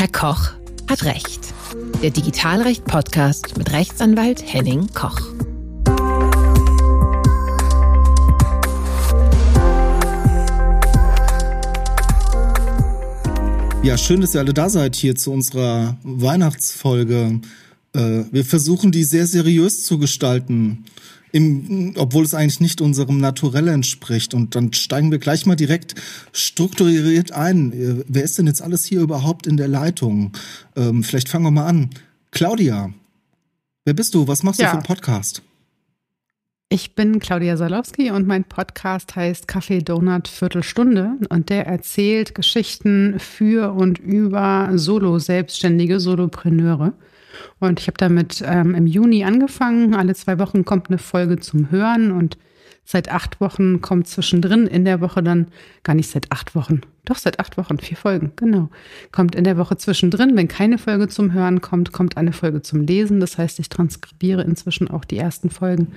Herr Koch hat Recht. Der Digitalrecht-Podcast mit Rechtsanwalt Henning Koch. Ja, schön, dass ihr alle da seid hier zu unserer Weihnachtsfolge. Äh, wir versuchen, die sehr seriös zu gestalten, im, obwohl es eigentlich nicht unserem Naturell entspricht. Und dann steigen wir gleich mal direkt strukturiert ein. Äh, wer ist denn jetzt alles hier überhaupt in der Leitung? Ähm, vielleicht fangen wir mal an. Claudia, wer bist du? Was machst ja. du für einen Podcast? Ich bin Claudia Salowski und mein Podcast heißt Kaffee Donut Viertelstunde und der erzählt Geschichten für und über Solo-Selbstständige, Solopreneure. Und ich habe damit ähm, im Juni angefangen. Alle zwei Wochen kommt eine Folge zum Hören und Seit acht Wochen kommt zwischendrin in der Woche dann, gar nicht seit acht Wochen, doch seit acht Wochen, vier Folgen, genau. Kommt in der Woche zwischendrin, wenn keine Folge zum Hören kommt, kommt eine Folge zum Lesen. Das heißt, ich transkribiere inzwischen auch die ersten Folgen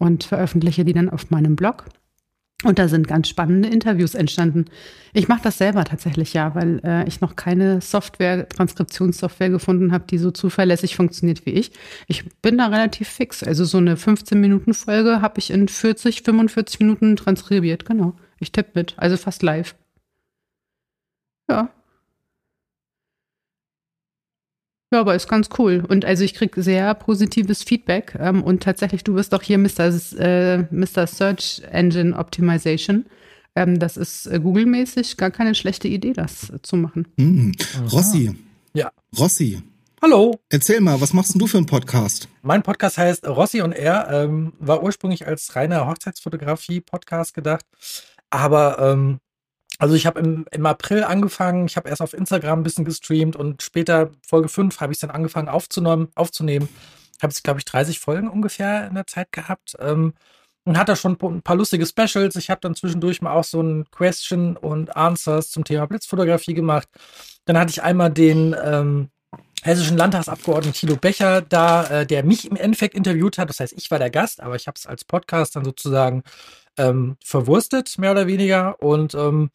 und veröffentliche die dann auf meinem Blog. Und da sind ganz spannende Interviews entstanden. Ich mache das selber tatsächlich ja, weil äh, ich noch keine Software, Transkriptionssoftware gefunden habe, die so zuverlässig funktioniert wie ich. Ich bin da relativ fix. Also so eine 15-Minuten-Folge habe ich in 40, 45 Minuten transkribiert. Genau. Ich tippe mit. Also fast live. Ja. Ja, aber ist ganz cool. Und also ich kriege sehr positives Feedback. Ähm, und tatsächlich, du bist doch hier Mr. Äh, Mr. Search Engine Optimization. Ähm, das ist äh, Google-mäßig gar keine schlechte Idee, das äh, zu machen. Mhm. Rossi. Ja. Rossi. Hallo. Erzähl mal, was machst denn du für einen Podcast? Mein Podcast heißt Rossi und er, ähm, war ursprünglich als reiner Hochzeitsfotografie-Podcast gedacht. Aber ähm, also ich habe im, im April angefangen, ich habe erst auf Instagram ein bisschen gestreamt und später, Folge 5, habe ich dann angefangen aufzunehmen. aufzunehmen. Habe jetzt, glaube ich, 30 Folgen ungefähr in der Zeit gehabt. Ähm, und hatte schon ein paar lustige Specials. Ich habe dann zwischendurch mal auch so ein Question und Answers zum Thema Blitzfotografie gemacht. Dann hatte ich einmal den ähm, hessischen Landtagsabgeordneten Thilo Becher da, äh, der mich im Endeffekt interviewt hat. Das heißt, ich war der Gast, aber ich habe es als Podcast dann sozusagen ähm, verwurstet, mehr oder weniger. Und ähm,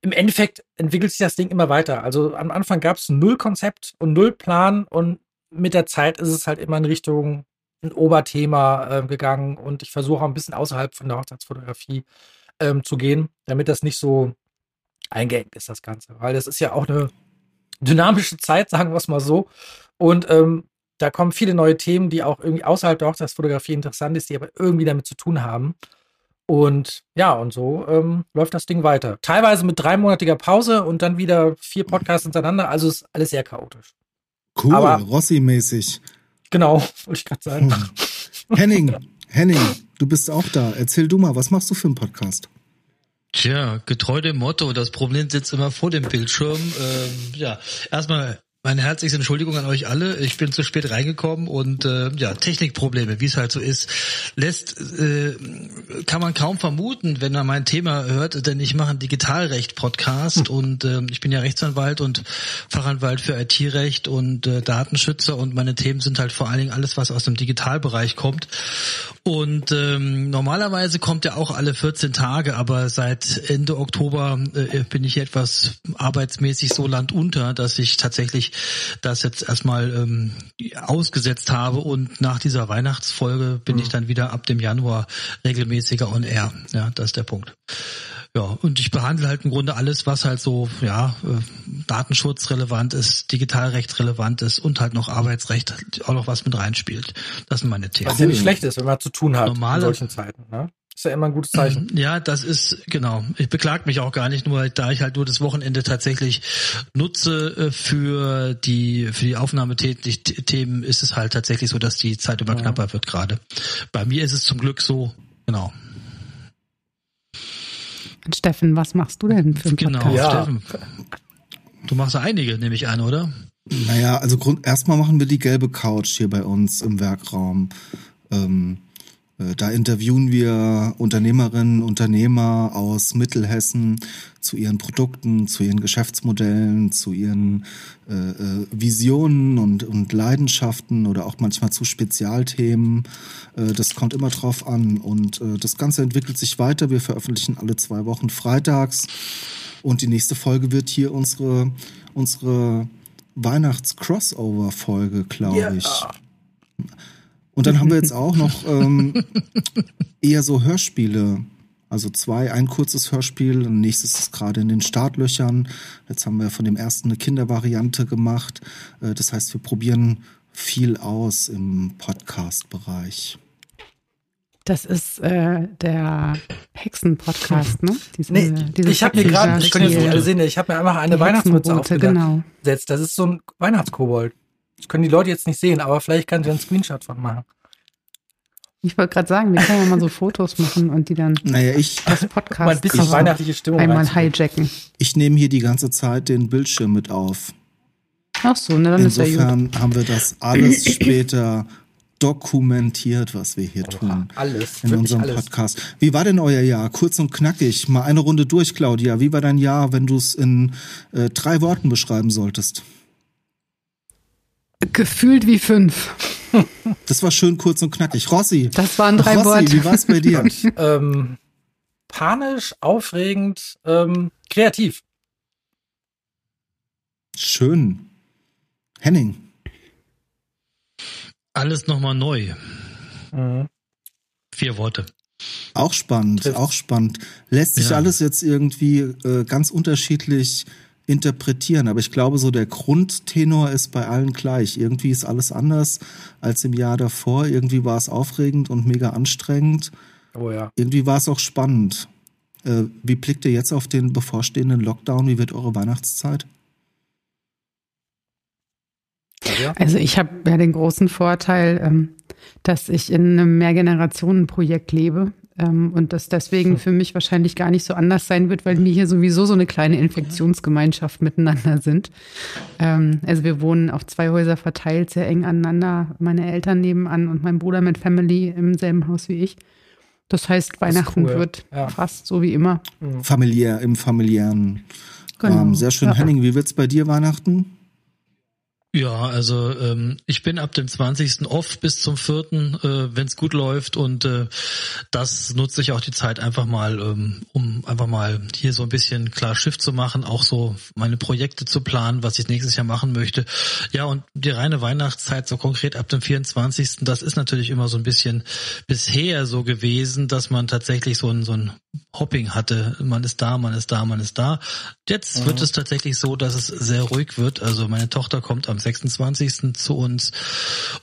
im Endeffekt entwickelt sich das Ding immer weiter. Also am Anfang gab es null Konzept und null Plan und mit der Zeit ist es halt immer in Richtung ein Oberthema äh, gegangen und ich versuche auch ein bisschen außerhalb von der Hochzeitsfotografie ähm, zu gehen, damit das nicht so eingeengt ist, das Ganze. Weil das ist ja auch eine dynamische Zeit, sagen wir es mal so. Und ähm, da kommen viele neue Themen, die auch irgendwie außerhalb der Hochzeitsfotografie interessant ist, die aber irgendwie damit zu tun haben. Und ja, und so ähm, läuft das Ding weiter. Teilweise mit dreimonatiger Pause und dann wieder vier Podcasts hintereinander. Also ist alles sehr chaotisch. Cool, Rossi-mäßig. Genau, wollte ich gerade sagen. Hm. Henning, Henning, du bist auch da. Erzähl du mal, was machst du für einen Podcast? Tja, getreu dem Motto, das Problem sitzt immer vor dem Bildschirm. Ähm, ja, erstmal meine herzlichste Entschuldigung an euch alle. Ich bin zu spät reingekommen und äh, ja, Technikprobleme, wie es halt so ist, lässt äh, kann man kaum vermuten, wenn man mein Thema hört, denn ich mache einen Digitalrecht-Podcast hm. und äh, ich bin ja Rechtsanwalt und Fachanwalt für IT-Recht und äh, Datenschützer und meine Themen sind halt vor allen Dingen alles, was aus dem Digitalbereich kommt. Und ähm, normalerweise kommt er auch alle 14 Tage, aber seit Ende Oktober äh, bin ich etwas arbeitsmäßig so landunter, dass ich tatsächlich das jetzt erstmal ähm, ausgesetzt habe und nach dieser Weihnachtsfolge bin mhm. ich dann wieder ab dem Januar regelmäßiger on air. Ja, das ist der Punkt. Ja, und ich behandle halt im Grunde alles, was halt so, ja, äh, Datenschutz relevant ist, Digitalrecht relevant ist und halt noch Arbeitsrecht auch noch was mit reinspielt. Das sind meine Themen. Was ja nicht schlecht ist, wenn man zu tun hat Normale, in solchen Zeiten. Ne? Ist ja immer ein gutes Zeichen. Ja, das ist, genau. Ich beklag mich auch gar nicht, nur da ich halt nur das Wochenende tatsächlich nutze äh, für die, für die Aufnahmethemen, ist es halt tatsächlich so, dass die Zeit immer ja. knapper wird gerade. Bei mir ist es zum Glück so, genau. Steffen, was machst du denn für einen genau, Podcast? Ja. Steffen. Du machst einige, nehme ich an, oder? Naja, also Grund, erstmal machen wir die gelbe Couch hier bei uns im Werkraum. Ähm, äh, da interviewen wir Unternehmerinnen, Unternehmer aus Mittelhessen zu ihren Produkten, zu ihren Geschäftsmodellen, zu ihren äh, äh, Visionen und, und Leidenschaften oder auch manchmal zu Spezialthemen. Äh, das kommt immer drauf an. Und äh, das Ganze entwickelt sich weiter. Wir veröffentlichen alle zwei Wochen freitags. Und die nächste Folge wird hier unsere, unsere Weihnachts-Crossover-Folge, glaube yeah. Und dann haben wir jetzt auch noch ähm, eher so Hörspiele. Also zwei, ein kurzes Hörspiel, ein nächstes ist gerade in den Startlöchern. Jetzt haben wir von dem ersten eine Kindervariante gemacht. Äh, das heißt, wir probieren viel aus im Podcast-Bereich. Das ist äh, der Hexen-Podcast, ne? Diese, nee, diese ich habe mir gerade, ich kann jetzt nicht alle sehen, ich habe mir einfach eine Weihnachtsmütze aufgesetzt. Genau. Das ist so ein Weihnachtskobold. Das können die Leute jetzt nicht sehen, aber vielleicht kann ich einen Screenshot von machen. Ich wollte gerade sagen, wir können ja mal so Fotos machen und die dann naja, ich, das Podcast mal ein bisschen weihnachtliche Stimmung einmal hijacken. Ich nehme hier die ganze Zeit den Bildschirm mit auf. Ach so, ne, dann Insofern ist ja gut. haben wir das alles später dokumentiert, was wir hier tun. Alles. In unserem alles. Podcast. Wie war denn euer Jahr? Kurz und knackig. Mal eine Runde durch, Claudia. Wie war dein Jahr, wenn du es in äh, drei Worten beschreiben solltest? Gefühlt wie fünf. Das war schön kurz und knackig. Rossi. Das waren drei Rossi, Worte. Wie war es bei dir? ähm, panisch, aufregend, ähm, kreativ. Schön. Henning. Alles nochmal neu. Mhm. Vier Worte. Auch spannend, Trifft. auch spannend. Lässt sich ja. alles jetzt irgendwie äh, ganz unterschiedlich interpretieren, aber ich glaube, so der Grundtenor ist bei allen gleich. Irgendwie ist alles anders als im Jahr davor. Irgendwie war es aufregend und mega anstrengend. Oh ja. Irgendwie war es auch spannend. Äh, wie blickt ihr jetzt auf den bevorstehenden Lockdown? Wie wird eure Weihnachtszeit? Also ich habe ja den großen Vorteil, ähm, dass ich in einem Mehrgenerationenprojekt lebe und das deswegen für mich wahrscheinlich gar nicht so anders sein wird, weil wir hier sowieso so eine kleine Infektionsgemeinschaft miteinander sind. Ähm, also wir wohnen auf zwei Häuser verteilt, sehr eng aneinander. Meine Eltern nebenan und mein Bruder mit Family im selben Haus wie ich. Das heißt, Weihnachten cool. wird ja. fast so wie immer. Familiär, im familiären genau. Rahmen. Sehr schön. Ja. Henning, wie wird's bei dir Weihnachten? Ja, also ähm, ich bin ab dem 20. off bis zum 4., äh, wenn es gut läuft und äh, das nutze ich auch die Zeit einfach mal, ähm, um einfach mal hier so ein bisschen klar Schiff zu machen, auch so meine Projekte zu planen, was ich nächstes Jahr machen möchte. Ja, und die reine Weihnachtszeit, so konkret ab dem 24., das ist natürlich immer so ein bisschen bisher so gewesen, dass man tatsächlich so ein, so ein Hopping hatte. Man ist da, man ist da, man ist da. Jetzt mhm. wird es tatsächlich so, dass es sehr ruhig wird. Also meine Tochter kommt am am 26. zu uns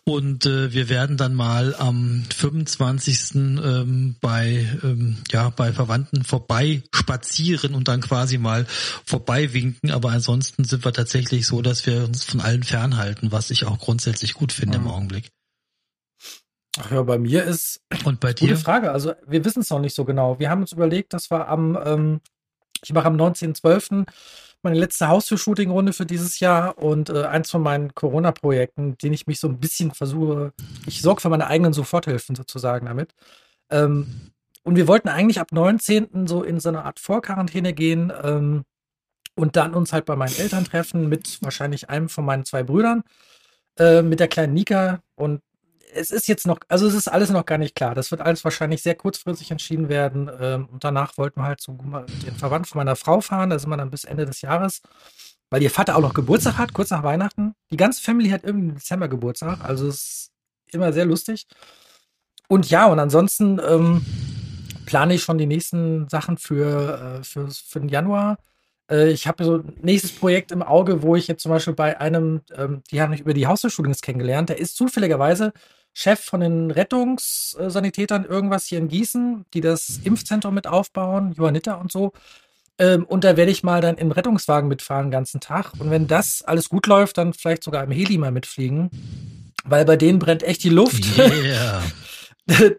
und äh, wir werden dann mal am 25. Ähm, bei ähm, ja bei Verwandten vorbei spazieren und dann quasi mal vorbei winken. Aber ansonsten sind wir tatsächlich so, dass wir uns von allen fernhalten, was ich auch grundsätzlich gut finde mhm. im Augenblick. Ach ja, bei mir ist und bei dir? Gute Frage. Also wir wissen es noch nicht so genau. Wir haben uns überlegt, dass wir am ähm, ich mache am 19.12 meine letzte Haustür-Shooting-Runde für dieses Jahr und äh, eins von meinen Corona-Projekten, den ich mich so ein bisschen versuche, ich sorge für meine eigenen Soforthilfen sozusagen damit. Ähm, und wir wollten eigentlich ab 19. so in so eine Art Vorquarantäne gehen ähm, und dann uns halt bei meinen Eltern treffen mit wahrscheinlich einem von meinen zwei Brüdern, äh, mit der kleinen Nika und es ist jetzt noch, also es ist alles noch gar nicht klar. Das wird alles wahrscheinlich sehr kurzfristig entschieden werden. Ähm, und danach wollten wir halt so den Verwandten von meiner Frau fahren. Da sind wir dann bis Ende des Jahres, weil ihr Vater auch noch Geburtstag hat, kurz nach Weihnachten. Die ganze Family hat irgendwie im Dezember Geburtstag. Also es ist immer sehr lustig. Und ja, und ansonsten ähm, plane ich schon die nächsten Sachen für, äh, für, für den Januar. Äh, ich habe so ein nächstes Projekt im Auge, wo ich jetzt zum Beispiel bei einem, ähm, die haben mich über die Hausverschulung kennengelernt, der ist zufälligerweise Chef von den Rettungssanitätern irgendwas hier in Gießen, die das Impfzentrum mit aufbauen, Johanniter und so. Ähm, und da werde ich mal dann im Rettungswagen mitfahren den ganzen Tag. Und wenn das alles gut läuft, dann vielleicht sogar im Heli mal mitfliegen. Weil bei denen brennt echt die Luft. Yeah.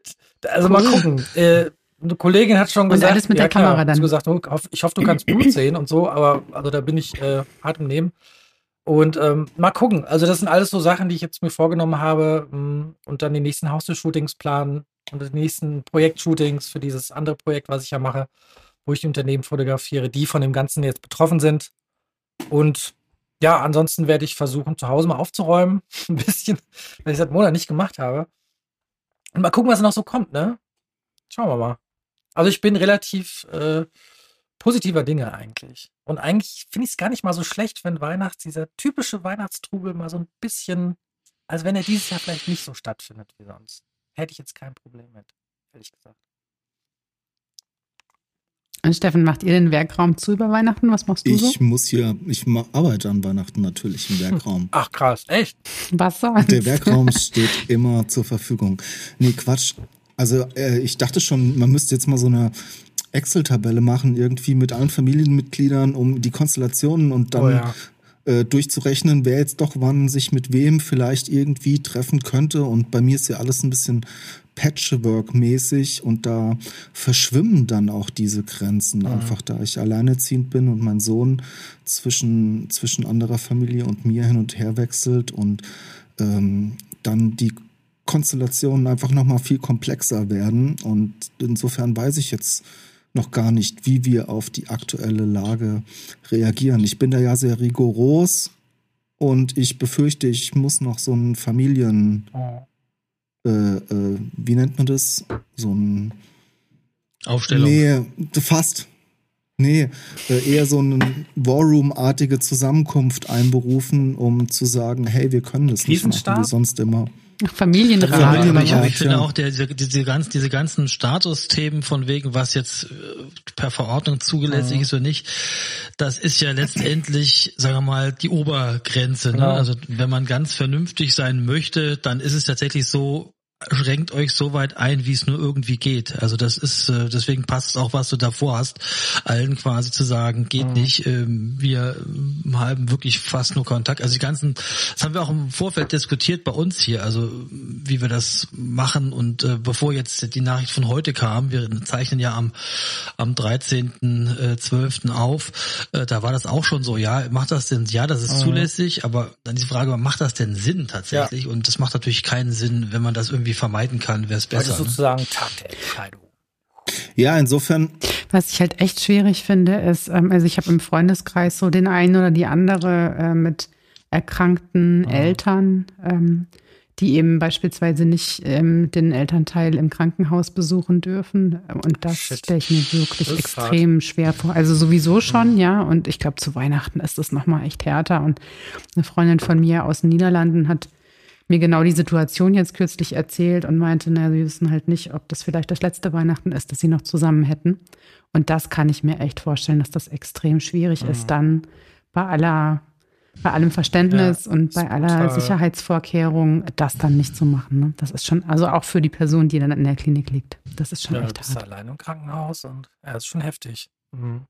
also mal gucken. Äh, eine Kollegin hat schon gesagt, alles mit der klar, Kamera dann. gesagt, oh, ich hoffe, du kannst Blut sehen und so, aber also da bin ich äh, hart im Nehmen. Und ähm, mal gucken. Also, das sind alles so Sachen, die ich jetzt mir vorgenommen habe mh, mm, und dann die nächsten Haustür-Shootings planen und die nächsten Projekt-Shootings für dieses andere Projekt, was ich ja mache, wo ich die Unternehmen fotografiere, die von dem Ganzen jetzt betroffen sind. Und ja, ansonsten werde ich versuchen, zu Hause mal aufzuräumen. Ein bisschen, weil ich seit Monaten nicht gemacht habe. Und mal gucken, was noch so kommt, ne? Schauen wir mal. Also ich bin relativ äh, positiver Dinge eigentlich. Und eigentlich finde ich es gar nicht mal so schlecht, wenn Weihnachts, dieser typische Weihnachtstrubel mal so ein bisschen, also wenn er dieses Jahr vielleicht nicht so stattfindet wie sonst, hätte ich jetzt kein Problem mit, ehrlich gesagt. Und Steffen, macht ihr den Werkraum zu über Weihnachten? Was machst du Ich so? muss hier, ich arbeite an Weihnachten natürlich im Werkraum. Ach krass, echt? Was sonst? Der Werkraum steht immer zur Verfügung. Nee, Quatsch. Also äh, ich dachte schon, man müsste jetzt mal so eine Excel-Tabelle machen, irgendwie mit allen Familienmitgliedern, um die Konstellationen und dann Oh ja. äh, durchzurechnen, wer jetzt doch wann sich mit wem vielleicht irgendwie treffen könnte. Und bei mir ist ja alles ein bisschen Patchwork-mäßig und da verschwimmen dann auch diese Grenzen einfach, da ich alleinerziehend bin und mein Sohn zwischen, zwischen anderer Familie und mir hin und her wechselt und ähm, dann die Konstellationen einfach nochmal viel komplexer werden. Und insofern weiß ich jetzt noch gar nicht, wie wir auf die aktuelle Lage reagieren. Ich bin da ja sehr rigoros und ich befürchte, ich muss noch so ein Familien, äh, äh, wie nennt man das? So ein Aufstellung. Nee, fast. Nee, äh, eher so eine War-Room-artige Zusammenkunft einberufen, um zu sagen, hey, wir können das nicht machen wie sonst immer. Familienrat. Ja, Familienrat, ich, ich finde ja. auch, der, diese, diese, ganzen, diese ganzen Statusthemen von wegen, was jetzt äh, per Verordnung zugelässig ist oder nicht, das ist ja letztendlich, sagen wir mal, die Obergrenze. Ne? Genau. Also wenn man ganz vernünftig sein möchte, dann ist es tatsächlich so, schränkt euch so weit ein, wie es nur irgendwie geht. Also das ist, äh, deswegen passt es auch, was du davor hast, allen quasi zu sagen, geht nicht, ähm, wir ähm, haben wirklich fast nur Kontakt. Also die ganzen, das haben wir auch im Vorfeld diskutiert bei uns hier, also wie wir das machen und äh, bevor jetzt die Nachricht von heute kam, wir zeichnen ja am, am 13.12. auf, äh, da war das auch schon so, ja, macht das denn, ja, das ist zulässig, aber dann die Frage, macht das denn Sinn tatsächlich? Und das macht natürlich keinen Sinn, wenn man das irgendwie vermeiden kann, wäre es Das ist besser. Ne? sozusagen Tag der Entscheidung. Ja, insofern, Was ich halt echt schwierig finde, ist, ähm, also ich habe im Freundeskreis so den einen oder die andere äh, mit erkrankten Eltern, ähm, die eben beispielsweise nicht ähm, den Elternteil im Krankenhaus besuchen dürfen. Und das stelle ich mir wirklich Das extrem schwer vor. Also sowieso schon, ja. Und ich glaube, zu Weihnachten ist das nochmal echt härter. Und eine Freundin von mir aus den Niederlanden hat mir genau die Situation jetzt kürzlich erzählt und meinte, na, sie wissen halt nicht, ob das vielleicht das letzte Weihnachten ist, dass sie noch zusammen hätten. Und das kann ich mir echt vorstellen, dass das extrem schwierig ist, dann bei aller, bei allem Verständnis Ja, und bei aller. Sicherheitsvorkehrung, das dann nicht zu machen. Ne? Das ist schon, also auch für die Person, die dann in der Klinik liegt. Das ist schon Ja, du echt bist hart. allein im Krankenhaus und ja, ist schon heftig. Mhm.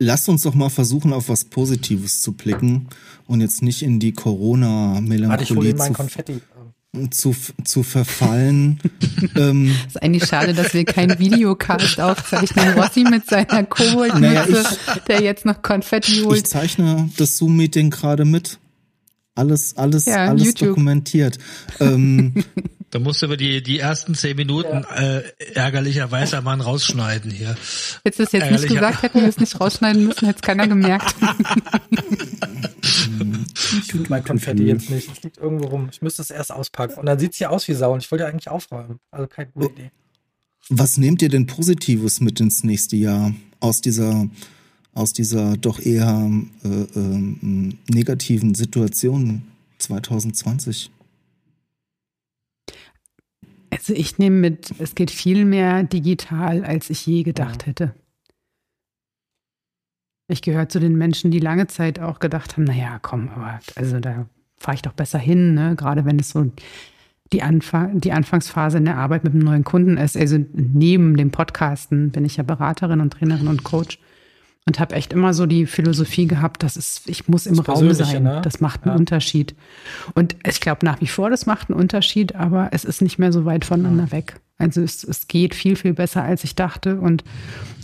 Lasst uns doch mal versuchen, auf was Positives zu blicken und jetzt nicht in die ich Corona-Melancholie zu, zu, zu verfallen. ähm, Es ist eigentlich schade, dass wir keinen Videocast aufzeichnen. Rossi mit seiner Koboldmütze, Naja, der jetzt noch Konfetti ich holt. zeichne das Zoom-Meeting gerade mit. Alles, alles, Ja, alles YouTube. dokumentiert. Ähm, Da musst du aber die, die ersten zehn Minuten äh, ärgerlicherweise mal rausschneiden hier. Hättest du es jetzt nicht Ärgerlicher- gesagt, hätten wir es nicht rausschneiden müssen, hätte es keiner gemerkt. Ich finde mein Konfetti jetzt nicht. Es liegt irgendwo rum. Ich müsste es erst auspacken. Und dann sieht es hier aus wie Sau und ich wollte ja eigentlich aufräumen. Also keine gute Idee. Was nehmt ihr denn Positives mit ins nächste Jahr aus dieser, aus dieser doch eher äh, ähm, negativen Situation 2020? Also ich nehme mit, es geht viel mehr digital, als ich je gedacht hätte. Ich gehöre zu den Menschen, die lange Zeit auch gedacht haben, naja, komm, aber also da fahre ich doch besser hin, ne? gerade wenn es so die, Anfang, die Anfangsphase in der Arbeit mit einem neuen Kunden ist. Also neben dem Podcasten bin ich ja Beraterin und Trainerin und Coach und habe echt immer so die Philosophie gehabt, dass es, ich muss im Raum sein. ne? Das macht einen Ja. Unterschied. Und ich glaube nach wie vor, das macht einen Unterschied, aber es ist nicht mehr so weit voneinander weg. Also es, es geht viel, viel besser, als ich dachte. Und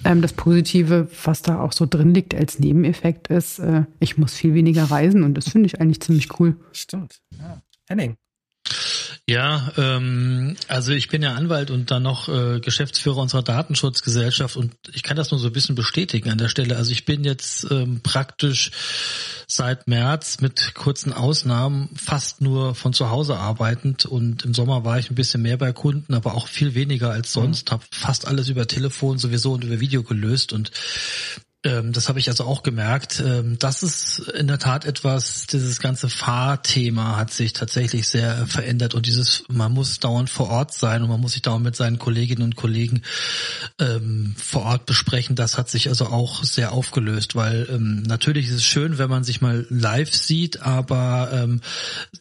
ähm, das Positive, was da auch so drin liegt als Nebeneffekt, ist, äh, ich muss viel weniger reisen und das finde ich eigentlich ziemlich cool. Stimmt. Ja. Henning. Ja, ähm, also ich bin ja Anwalt und dann noch äh, Geschäftsführer unserer Datenschutzgesellschaft und ich kann das nur so ein bisschen bestätigen an der Stelle. Also ich bin jetzt ähm, praktisch seit März mit kurzen Ausnahmen fast nur von zu Hause arbeitend und im Sommer war ich ein bisschen mehr bei Kunden, aber auch viel weniger als sonst, habe fast alles über Telefon sowieso und über Video gelöst und das habe ich also auch gemerkt. Ähm, das ist in der Tat etwas, dieses ganze Fahrthema hat sich tatsächlich sehr verändert und dieses, man muss dauernd vor Ort sein und man muss sich dauernd mit seinen Kolleginnen und Kollegen ähm, vor Ort besprechen. Das hat sich also auch sehr aufgelöst, weil ähm, natürlich ist es schön, wenn man sich mal live sieht, aber ähm,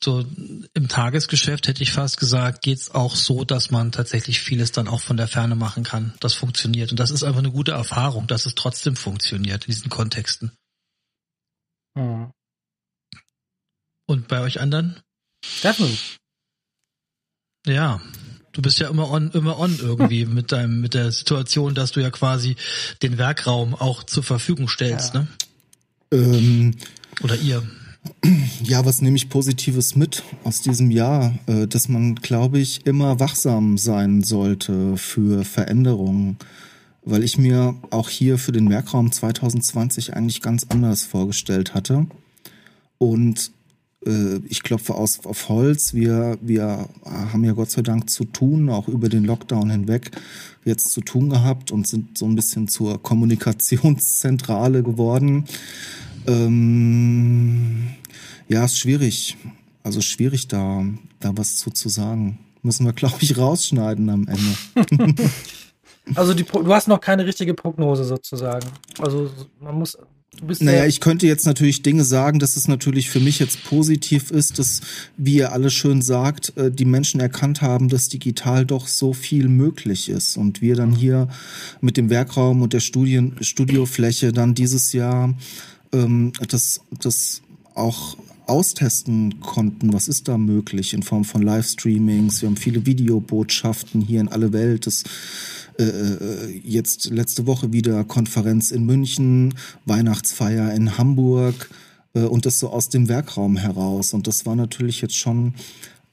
so im Tagesgeschäft hätte ich fast gesagt, geht's auch so, dass man tatsächlich vieles dann auch von der Ferne machen kann. Das funktioniert und das ist einfach eine gute Erfahrung, dass es trotzdem funktioniert funktioniert in diesen Kontexten. Hm. Und bei euch anderen? Steffen. Ja, du bist ja immer on, immer on irgendwie mit deinem, mit der Situation, dass du ja quasi den Werkraum auch zur Verfügung stellst, ja. ne? Ähm, Oder ihr. Ja, was nehme ich Positives mit aus diesem Jahr? Äh, dass man, glaube ich, immer wachsam sein sollte für Veränderungen weil ich mir auch hier für den Werkraum 2020 eigentlich ganz anders vorgestellt hatte. Und äh, ich klopfe aus auf Holz. Wir, wir haben ja Gott sei Dank zu tun, auch über den Lockdown hinweg jetzt zu tun gehabt und sind so ein bisschen zur Kommunikationszentrale geworden. Ähm, ja, ist schwierig. Also schwierig da, da was zu, zu sagen. Müssen wir, glaube ich, rausschneiden am Ende. Also die, du hast noch keine richtige Prognose sozusagen. Also man muss. Du bist naja, ich könnte jetzt natürlich Dinge sagen, dass es natürlich für mich jetzt positiv ist, dass, wie ihr alle schön sagt, äh, die Menschen erkannt haben, dass digital doch so viel möglich ist. Und wir dann hier mit dem Werkraum und der Studien, Studiofläche dann dieses Jahr ähm, das, das auch austesten konnten, was ist da möglich in Form von Livestreamings. Wir haben viele Videobotschaften hier in alle Welt. Das äh, äh, jetzt letzte Woche wieder Konferenz in München, Weihnachtsfeier in Hamburg äh, und das so aus dem Werkraum heraus. Und das war natürlich jetzt schon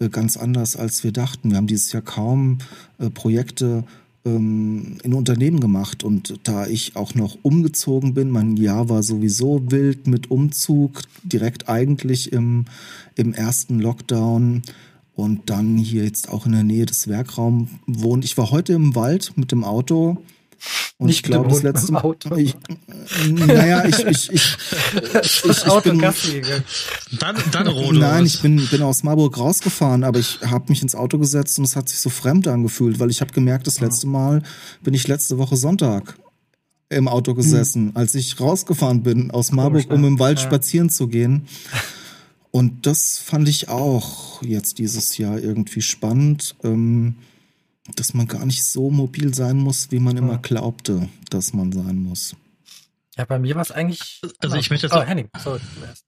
äh, ganz anders, als wir dachten. Wir haben dieses Jahr kaum äh, Projekte ähm, in Unternehmen gemacht und da ich auch noch umgezogen bin, mein Jahr war sowieso wild mit Umzug, direkt eigentlich im, im ersten Lockdown und dann hier jetzt auch in der Nähe des Werkraums wohnt. Ich war heute im Wald mit dem Auto. Und Nicht ich glaube, das letzte Mal. Ich, naja, ich, ich, ich, ich, ich, ich bin. Dann, dann Rode Nein, ich bin, bin aus Marburg rausgefahren, aber ich habe mich ins Auto gesetzt und es hat sich so fremd angefühlt, weil ich habe gemerkt, das letzte Mal bin ich letzte Woche Sonntag im Auto gesessen, hm. als ich rausgefahren bin aus Marburg, um im Wald ja. spazieren zu gehen. Und das fand ich auch jetzt dieses Jahr irgendwie spannend, ähm, dass man gar nicht so mobil sein muss, wie man immer glaubte, dass man sein muss. Ja, bei mir war es eigentlich. Also ich möchte jetzt. Oh, Henning, sorry, du erst.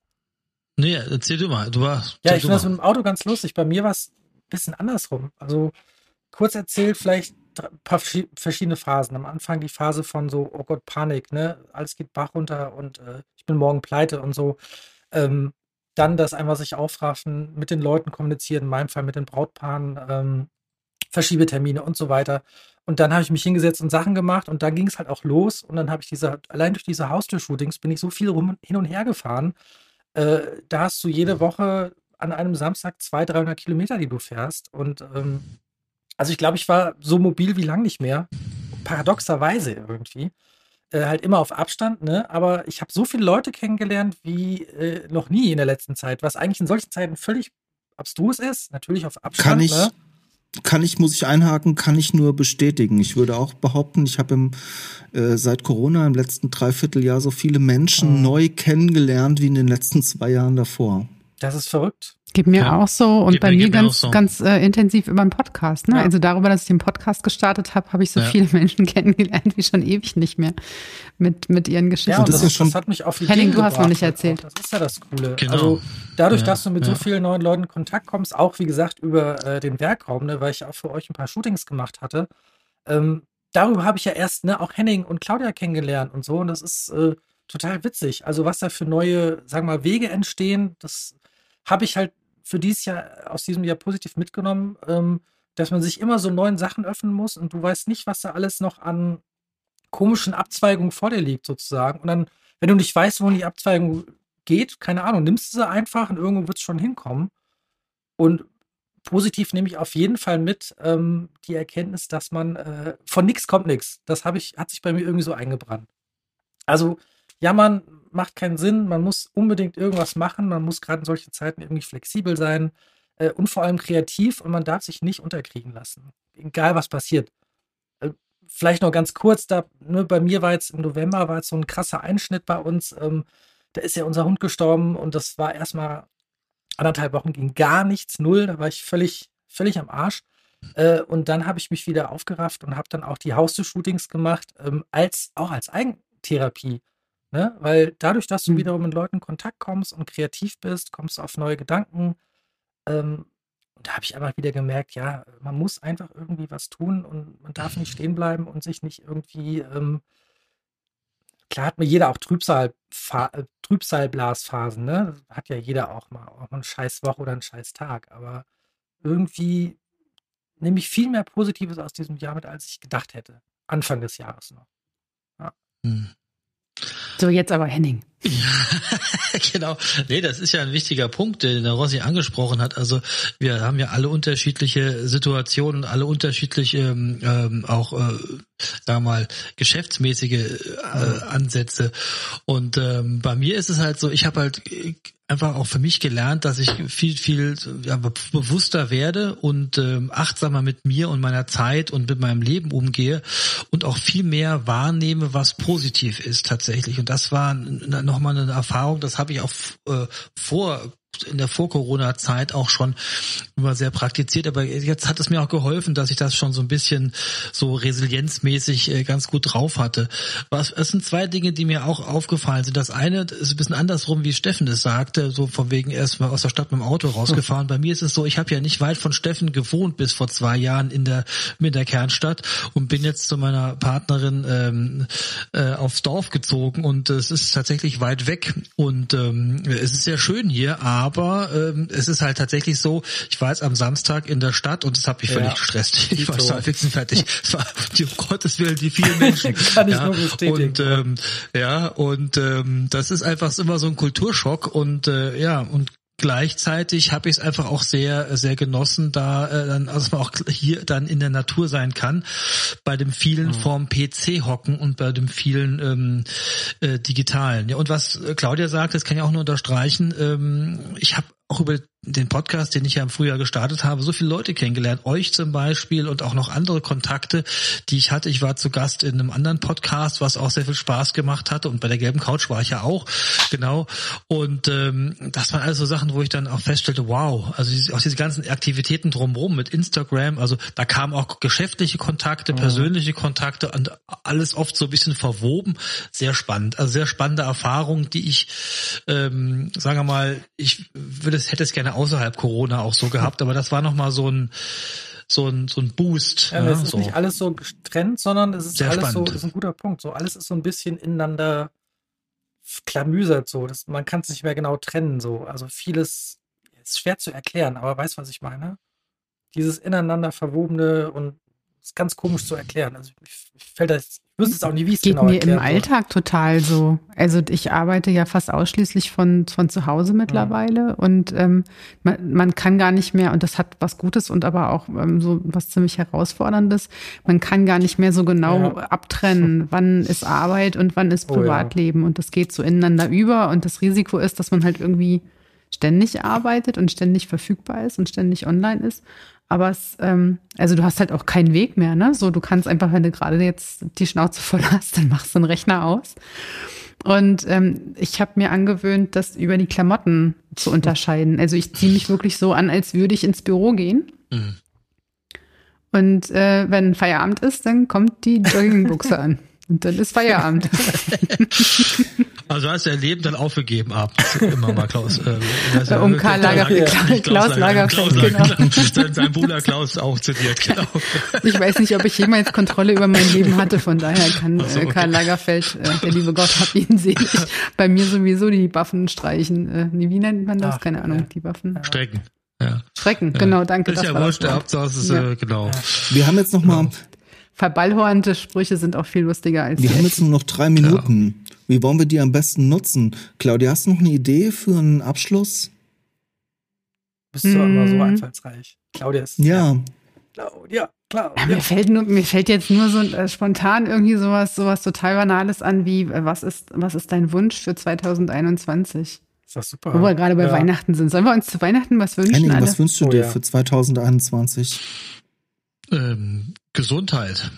Nee, erzähl du mal. Du warst. Ja, ich finde das mit dem Auto ganz lustig. Bei mir war es ein bisschen andersrum. Also kurz erzählt, vielleicht ein paar verschiedene Phasen. Am Anfang die Phase von so, oh Gott, Panik, ne? Alles geht Bach runter und äh, ich bin morgen pleite und so. Ähm, dann das einfach sich aufraffen, mit den Leuten kommunizieren, in meinem Fall mit den Brautpaaren, ähm, Verschiebetermine und so weiter. Und dann habe ich mich hingesetzt und Sachen gemacht und da ging es halt auch los. Und dann habe ich diese, allein durch diese Haustür-Shootings bin ich so viel rum, hin und her gefahren. Äh, da hast du jede Woche an einem Samstag 200, 300 Kilometer, die du fährst. Und ähm, also ich glaube, ich war so mobil wie lang nicht mehr. Paradoxerweise irgendwie äh, halt immer auf Abstand, ne? Aber ich habe so viele Leute kennengelernt wie äh, noch nie in der letzten Zeit, was eigentlich in solchen Zeiten völlig abstrus ist. Natürlich auf Abstand. Kann ich, ne? Kann ich, muss ich einhaken, kann ich nur bestätigen. Ich würde auch behaupten, ich habe äh, seit Corona im letzten Dreivierteljahr so viele Menschen mhm. neu kennengelernt wie in den letzten zwei Jahren davor. Das ist verrückt. Geht mir ja. auch so und geht bei mir, mir ganz, so. ganz äh, intensiv über den Podcast. Ne? Ja. Also darüber, dass ich den Podcast gestartet habe, habe ich so ja. viele Menschen kennengelernt wie schon ewig nicht mehr mit, mit ihren Geschichten. Ja, das, das, schon, das hat mich auf Henning, du hast noch nicht erzählt. Das ist ja das Coole. Genau. Also dadurch, dass du mit so vielen neuen Leuten in Kontakt kommst, auch wie gesagt über äh, den Werkraum, ne, weil ich auch für euch ein paar Shootings gemacht hatte, ähm, darüber habe ich ja erst ne, auch Henning und Claudia kennengelernt und so und das ist äh, total witzig. Also was da für neue, sagen wir mal, Wege entstehen, das habe ich halt für dieses Jahr aus diesem Jahr positiv mitgenommen, ähm, dass man sich immer so neuen Sachen öffnen muss und du weißt nicht, was da alles noch an komischen Abzweigungen vor dir liegt, sozusagen. Und dann, wenn du nicht weißt, wo die Abzweigung geht, keine Ahnung, nimmst du sie einfach und irgendwo wird es schon hinkommen. Und positiv nehme ich auf jeden Fall mit ähm, die Erkenntnis, dass man äh, von nichts kommt nichts. Das habe ich, hat sich bei mir irgendwie so eingebrannt. Also, jammern macht keinen Sinn, man muss unbedingt irgendwas machen, man muss gerade in solchen Zeiten irgendwie flexibel sein äh, und vor allem kreativ und man darf sich nicht unterkriegen lassen. Egal was passiert. Äh, vielleicht noch ganz kurz, da, ne, bei mir war jetzt im November war jetzt so ein krasser Einschnitt bei uns. Ähm, da ist ja unser Hund gestorben und das war erstmal anderthalb Wochen ging gar nichts, null, da war ich völlig, völlig am Arsch. Äh, und dann habe ich mich wieder aufgerafft und habe dann auch die Haustür-Shootings gemacht, ähm, als, auch als Eigentherapie. Ne? Weil dadurch, dass du mhm. wiederum mit Leuten in Kontakt kommst und kreativ bist, kommst du auf neue Gedanken. Ähm, und da habe ich einfach wieder gemerkt, ja, man muss einfach irgendwie was tun und man darf nicht stehen bleiben und sich nicht irgendwie ähm, klar hat mir jeder auch Trübsal, äh, Trübsalblasphasen, ne? Hat ja jeder auch mal, auch mal eine scheiß Woche oder einen scheiß Tag. Aber irgendwie nehme ich viel mehr Positives aus diesem Jahr mit, als ich gedacht hätte. Anfang des Jahres noch. Ja. Hm. So, jetzt aber Henning. Ja, genau. Nee, das ist ja ein wichtiger Punkt, den der Rossi angesprochen hat. Also wir haben ja alle unterschiedliche Situationen, alle unterschiedliche ähm, ähm, auch, äh, sagen wir mal, geschäftsmäßige äh, Ansätze. Und ähm, bei mir ist es halt so, ich habe halt einfach auch für mich gelernt, dass ich viel, viel ja, bewusster werde und ähm, achtsamer mit mir und meiner Zeit und mit meinem Leben umgehe und auch viel mehr wahrnehme, was positiv ist tatsächlich. Und das war nochmal eine Erfahrung, das habe ich auch äh, vor in der Vor-Corona-Zeit auch schon immer sehr praktiziert, aber jetzt hat es mir auch geholfen, dass ich das schon so ein bisschen so resilienzmäßig äh, ganz gut drauf hatte. Was, es sind zwei Dinge, die mir auch aufgefallen sind. Das eine ist ein bisschen andersrum, wie Steffen es sagte, so von wegen erst mal aus der Stadt mit dem Auto rausgefahren. Bei mir ist es so, ich habe ja nicht weit von Steffen gewohnt bis vor zwei Jahren in der mit der Kernstadt und bin jetzt zu meiner Partnerin ähm, äh, aufs Dorf gezogen und es ist tatsächlich weit weg und ähm, es ist sehr schön hier, aber aber ähm, es ist halt tatsächlich so, ich war jetzt am Samstag in der Stadt und es hat mich völlig ja. gestresst. Ich war total fix und fertig. Es war, um Gottes Willen, die vielen Menschen. Kann ich ja, nur bestätigen. Und, ähm, ja, und ähm, das ist einfach immer so ein Kulturschock und äh, ja, und gleichzeitig habe ich es einfach auch sehr sehr genossen, da äh, dann also dass man auch hier dann in der Natur sein kann, bei dem vielen mhm. vorm PC hocken und bei dem vielen ähm, äh, digitalen. Ja, und was Claudia sagt, das kann ich auch nur unterstreichen. Ähm, ich habe auch über den Podcast, den ich ja im Frühjahr gestartet habe, so viele Leute kennengelernt. Euch zum Beispiel und auch noch andere Kontakte, die ich hatte. Ich war zu Gast in einem anderen Podcast, was auch sehr viel Spaß gemacht hatte. Und bei der gelben Couch war ich ja auch, genau. Und ähm, das waren also so Sachen, wo ich dann auch feststellte, wow, also diese, auch diese ganzen Aktivitäten drumherum mit Instagram, also da kamen auch geschäftliche Kontakte, mhm. persönliche Kontakte und alles oft so ein bisschen verwoben. Sehr spannend. Also sehr spannende Erfahrung, die ich, ähm, sagen wir mal, ich würde es, hätte es gerne außerhalb Corona auch so gehabt, aber das war nochmal so ein, so ein, so ein Boost. Ja, ja es ist so. nicht alles so getrennt, sondern es ist Sehr alles spannend. so, das ist ein guter Punkt. So, alles ist so ein bisschen ineinander klamüsert, so. Das, man kann es nicht mehr genau trennen, so. Also vieles ist schwer zu erklären, aber weißt, was ich meine? Dieses ineinander verwobene und ist ganz komisch zu erklären. Also ich, ich fällt das, ich wüsste es auch nie, wie es Geht genau mir im Alltag total so. Also ich arbeite ja fast ausschließlich von, von zu Hause mittlerweile ja. und ähm, man, man kann gar nicht mehr, und das hat was Gutes und aber auch ähm, so was ziemlich Herausforderndes, man kann gar nicht mehr so genau ja. abtrennen, wann ist Arbeit und wann ist Privatleben. Oh, ja. Und das geht so ineinander über und das Risiko ist, dass man halt irgendwie ständig arbeitet und ständig verfügbar ist und ständig online ist. Aber es, ähm, also du hast halt auch keinen Weg mehr, ne? So, du kannst einfach, wenn du gerade jetzt die Schnauze voll hast, dann machst du einen Rechner aus. Und ähm, ich habe mir angewöhnt, das über die Klamotten zu unterscheiden. Also ich ziehe mich wirklich so an, als würde ich ins Büro gehen. Mhm. Und äh, wenn Feierabend ist, dann kommt die Joggingbuchse an. Und dann ist Feierabend. Also hast du dein Leben dann aufgegeben ab. Immer mal Klaus. Äh, um Karl Lagerfeld. Klaus, Klaus Lagerfeld, Klaus Lagerfeld genau. Sein, sein Bruder Klaus auch zitiert, genau. Ich weiß nicht, ob ich jemals Kontrolle über mein Leben hatte, von daher kann so, äh, okay. Karl Lagerfeld, äh, der liebe Gott hab ihn selig, bei mir sowieso die Waffen streichen. Äh, wie nennt man das? Ach, Keine Ahnung, die Waffen. Strecken. Ja. Strecken, ja. genau, danke. Ist ja wurscht, der Hauptsache ist, ja. äh, genau. Wir haben jetzt noch mal verballhornte Sprüche sind auch viel lustiger als Wir haben jetzt nur noch drei Minuten. Wie wollen wir die am besten nutzen? Claudia, hast du noch eine Idee für einen Abschluss? Bist du immer so Mm. einfallsreich. Claudia ist. Ja, Claudia, Ja, Claudia. mir, fällt nur, mir fällt jetzt nur so äh, spontan irgendwie sowas, sowas total Banales an wie, äh, was ist, was ist dein Wunsch für 2021? Ist das super. Wo wir gerade bei Ja. Weihnachten sind. Sollen wir uns zu Weihnachten was wünschen? Henning, alle? was wünschst du Oh, dir ja. für 2021? Ähm, Gesundheit.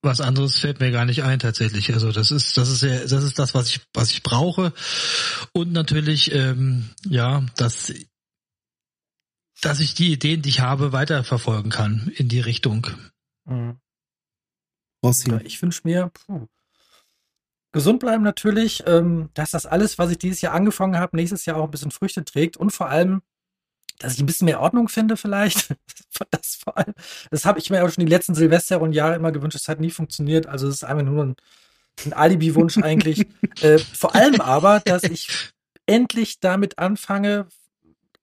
Was anderes fällt mir gar nicht ein tatsächlich. Also das ist das ist ja, das ist das was ich was ich brauche und natürlich ähm, ja dass dass ich die Ideen, die ich habe, weiterverfolgen kann in die Richtung. Mhm. Ja, Ich wünsche mir, puh, gesund bleiben natürlich, ähm, dass das alles, was ich dieses Jahr angefangen habe, nächstes Jahr auch ein bisschen Früchte trägt und vor allem, dass ich ein bisschen mehr Ordnung finde vielleicht. Das vor allem, das habe ich mir auch schon die letzten Silvester und Jahre immer gewünscht. Das hat nie funktioniert. Also es ist einfach nur ein, ein Alibi-Wunsch eigentlich. äh, vor allem aber, dass ich endlich damit anfange,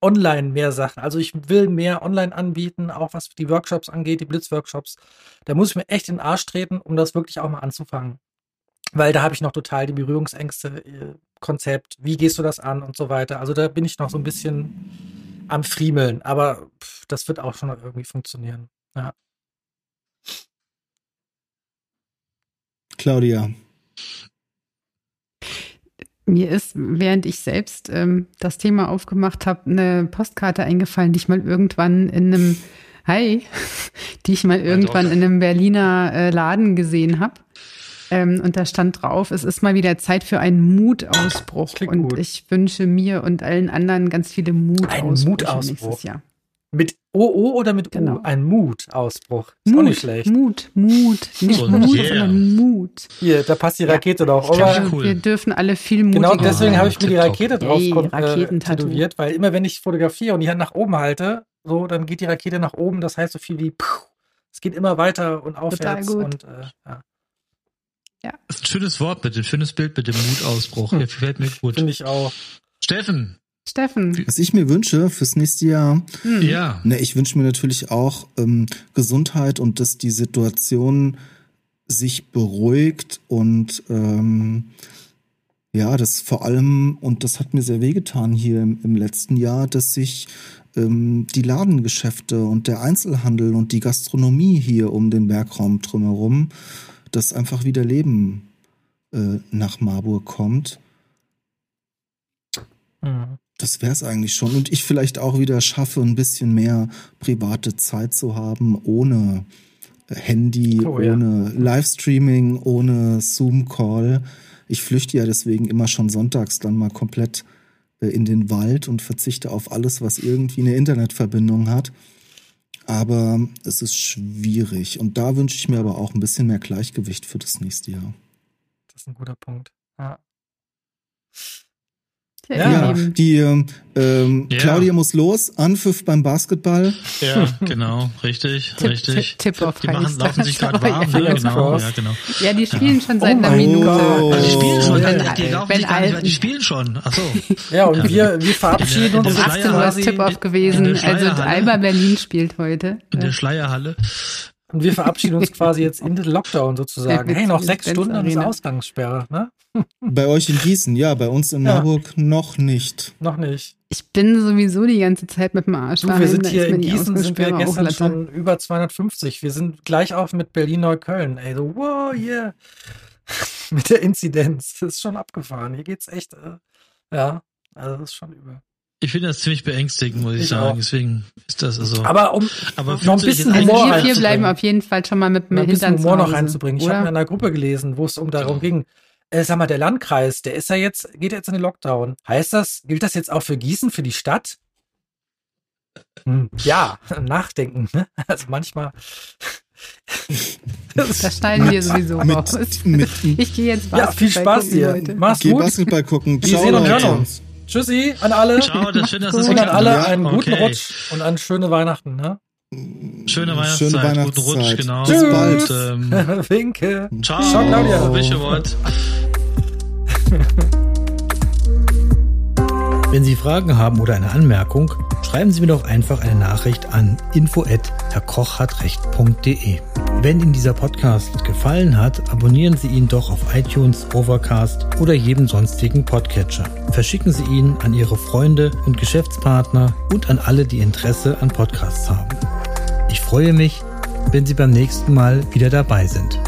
online mehr Sachen. Also ich will mehr online anbieten, auch was die Workshops angeht, die Blitzworkshops. Da muss ich mir echt in den Arsch treten, um das wirklich auch mal anzufangen. Weil da habe ich noch total die Berührungsängste, äh, Konzept, wie gehst du das an und so weiter. Also da bin ich noch so ein bisschen am Friemeln, aber pff, das wird auch schon irgendwie funktionieren. Ja. Claudia. Mir ist, während ich selbst ähm, das Thema aufgemacht habe, eine Postkarte eingefallen, die ich mal irgendwann in einem Hi, die ich mal irgendwann in einem Berliner äh, Laden gesehen habe. Ähm, und da stand drauf, es ist mal wieder Zeit für einen Mutausbruch. klingt Und gut. ich wünsche mir und allen anderen ganz viele Mutausbrüche Mutausbruch. nächstes Jahr. Mit OO oder mit Genau. U? Ein Mutausbruch. Ist auch nicht schlecht. Mut, Mut. Nicht So ein Mut, Yeah. sondern Mut. Hier, da passt die Ja. Rakete doch. Ich glaub, Aber ja, cool. Wir dürfen alle viel mutiger Genau deswegen habe ich mir die. Rakete drauf Ey, kon- äh, tätowiert, weil immer wenn ich fotografiere und die Hand nach oben halte, so, dann geht die Rakete nach oben. Das heißt so viel wie, puh, es geht immer weiter und aufwärts. gut. Und, äh, ja, Das ist ein schönes Wort mit dem schönes Bild mit dem Mutausbruch. Hm. Gefällt mir gut. finde ich auch. Steffen. Steffen. Was ich mir wünsche fürs nächste Jahr, Hm. Ja. ne, ich wünsche mir natürlich auch ähm, Gesundheit und dass die Situation sich beruhigt und ähm, ja, das vor allem, und das hat mir sehr wehgetan hier im, im letzten Jahr, dass sich ähm, die Ladengeschäfte und der Einzelhandel und die Gastronomie hier um den Bergraum drumherum, dass einfach wieder Leben äh, nach Marburg kommt. Mhm. Das wäre es eigentlich schon. Und ich vielleicht auch wieder schaffe, ein bisschen mehr private Zeit zu haben, ohne äh, Handy, Oh, ja. ohne Livestreaming, ohne Zoom-Call. Ich flüchte ja deswegen immer schon sonntags dann mal komplett äh, in den Wald und verzichte auf alles, was irgendwie eine Internetverbindung hat. Aber es ist schwierig. Und da wünsche ich mir aber auch ein bisschen mehr Gleichgewicht für das nächste Jahr. Das ist ein guter Punkt. Ja. Ja. Ja, die ähm, ähm, Ja. Claudia muss los. Anpfiff beim Basketball. Ja, genau, richtig, Tipp, richtig. Tipp, Tipp auf Die machen, laufen sich gerade warm, ja. Fingers Genau, crossed. ja, genau. Ja, die spielen schon seit Oh einer Minute. Gott. Also die spielen schon, wenn, die, die laufen wenn sich gar nicht, Alten- die spielen schon. Ach so. ja, und Ja. wir, wir verabschieden In der- in uns der jetzt 18 Uhr ist. Tip-Off gewesen. Also. Alba Berlin spielt heute. In der Schleierhalle. Und wir verabschieden uns quasi jetzt in den Lockdown sozusagen. Hey, noch sechs Stunden und ist. Ausgangssperre, ne? Bei euch in Gießen, ja, bei uns in Ja. Marburg noch nicht. Noch nicht. Ich bin sowieso die ganze Zeit mit dem Arsch Du, wir sind da hier in Gießen, sind wir gestern schon über 250. Wir sind gleich auf mit Berlin-Neukölln. Ey, so, wow, yeah. mit der Inzidenz. Das ist schon abgefahren. Hier geht's echt, äh, ja, also das ist schon übel. Ich finde das ziemlich beängstigend, muss ich, Ich sagen. auch. Deswegen ist das also. Aber um Aber noch ein bisschen jetzt Also Humor wir vier bleiben auf jeden Fall schon mal mit dem ein bisschen Hintern zu Humor noch reinzubringen. Ich habe in einer Gruppe gelesen, wo es um darum ging, äh, sag mal, der Landkreis, der ist ja jetzt, geht jetzt in den Lockdown. Heißt das, gilt das jetzt auch für Gießen, für die Stadt? Hm, ja, nachdenken, ne? Also manchmal. Das schneiden wir sowieso raus. Mit, mit, Ich gehe jetzt ja, viel Basketball Spaß gucken dir. heute. Mach's geh gut. Basketball gucken. Wir sehen Leute. uns. Tschüssi an alle. Ciao, das schön, dass es Und an geklappt alle hat. einen guten Okay. Rutsch und eine schöne Weihnachten, ne? Schöne Weihnachtszeit, Schöne guten Rutsch, Weihnachtszeit. genau. Bis bald. Und, ähm, Winke. ciao, Ciao, Claudia. Wische Wort. Wenn Sie Fragen haben oder eine Anmerkung, schreiben Sie mir doch einfach eine Nachricht an info@herrkochhatrecht.de. Wenn Ihnen dieser Podcast gefallen hat, abonnieren Sie ihn doch auf iTunes, Overcast oder jedem sonstigen Podcatcher. Verschicken Sie ihn an Ihre Freunde und Geschäftspartner und an alle, die Interesse an Podcasts haben. Ich freue mich, wenn Sie beim nächsten Mal wieder dabei sind.